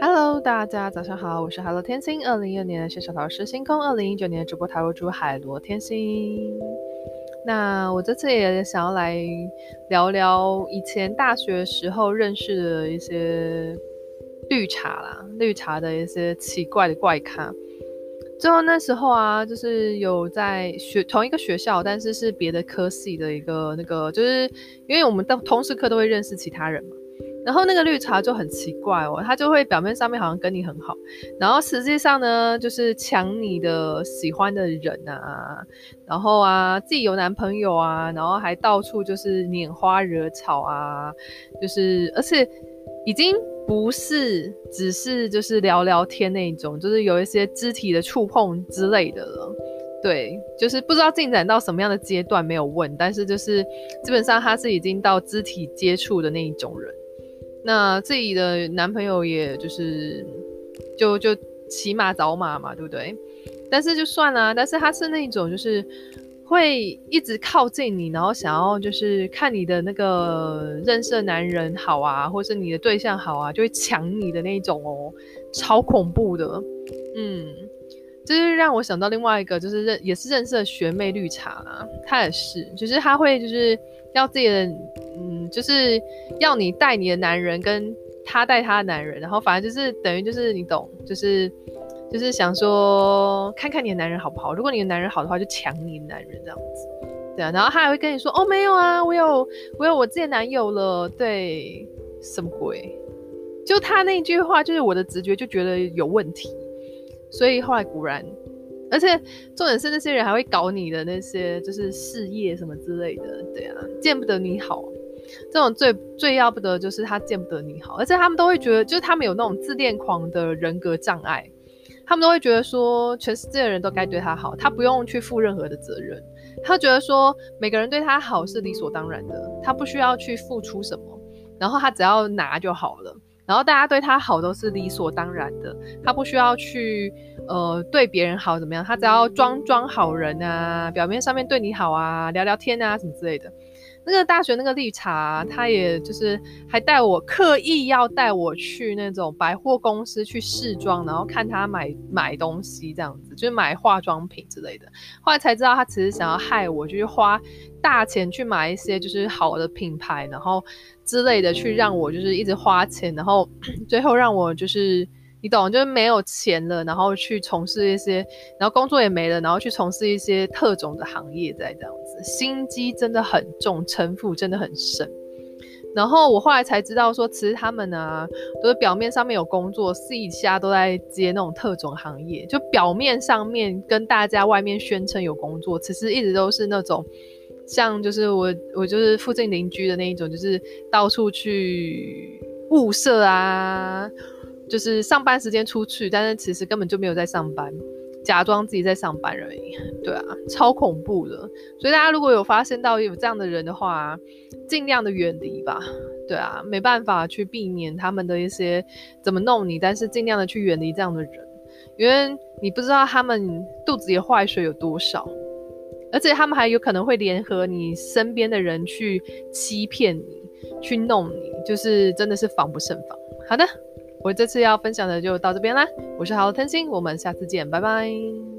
Hello，大家早上好，我是海螺天星。二零一二年的谢小桃师星空，二零一九年的直播塔罗主海螺天星。那我这次也想要来聊聊以前大学时候认识的一些绿茶啦，绿茶的一些奇怪的怪咖。最后那时候啊，就是有在学同一个学校，但是是别的科系的一个那个，就是因为我们的通识课都会认识其他人嘛。然后那个绿茶就很奇怪哦，他就会表面上面好像跟你很好，然后实际上呢，就是抢你的喜欢的人啊，然后啊自己有男朋友啊，然后还到处就是拈花惹草啊，就是而且已经不是只是就是聊聊天那种，就是有一些肢体的触碰之类的了。对，就是不知道进展到什么样的阶段没有问，但是就是基本上他是已经到肢体接触的那一种人。那自己的男朋友也就是就就骑马找马嘛，对不对？但是就算了，但是他是那种就是会一直靠近你，然后想要就是看你的那个认识的男人好啊，或是你的对象好啊，就会抢你的那一种哦，超恐怖的，嗯。就是让我想到另外一个，就是认也是认识的学妹绿茶，她也是，就是她会就是要自己的，嗯，就是要你带你的男人，跟他带他的男人，然后反正就是等于就是你懂，就是就是想说看看你的男人好不好，如果你的男人好的话，就抢你的男人这样子，对啊，然后他还会跟你说，哦，没有啊，我有我有我自己的男友了，对，什么鬼？就他那句话，就是我的直觉就觉得有问题。所以后来果然，而且重点是那些人还会搞你的那些就是事业什么之类的，对啊，见不得你好，这种最最要不得就是他见不得你好，而且他们都会觉得，就是他们有那种自恋狂的人格障碍，他们都会觉得说全世界的人都该对他好，他不用去负任何的责任，他觉得说每个人对他好是理所当然的，他不需要去付出什么，然后他只要拿就好了。然后大家对他好都是理所当然的，他不需要去呃对别人好怎么样，他只要装装好人啊，表面上面对你好啊，聊聊天啊什么之类的。那个大学那个绿茶，他也就是还带我刻意要带我去那种百货公司去试妆，然后看他买买东西这样子，就是买化妆品之类的。后来才知道他其实想要害我，就是花大钱去买一些就是好的品牌，然后。之类的去让我就是一直花钱，然后 最后让我就是你懂，就是没有钱了，然后去从事一些，然后工作也没了，然后去从事一些特种的行业，再这样子，心机真的很重，城府真的很深。然后我后来才知道说，其实他们呢、都是表面上面有工作，私底下都在接那种特种行业，就表面上面跟大家外面宣称有工作，其实一直都是那种。像就是我，我就是附近邻居的那一种，就是到处去物色啊，就是上班时间出去，但是其实根本就没有在上班，假装自己在上班而已。对啊，超恐怖的。所以大家如果有发现到有这样的人的话，尽量的远离吧。对啊，没办法去避免他们的一些怎么弄你，但是尽量的去远离这样的人，因为你不知道他们肚子里坏水有多少。而且他们还有可能会联合你身边的人去欺骗你，去弄你，就是真的是防不胜防。好的，我这次要分享的就到这边啦。我是海螺天心，我们下次见，拜拜。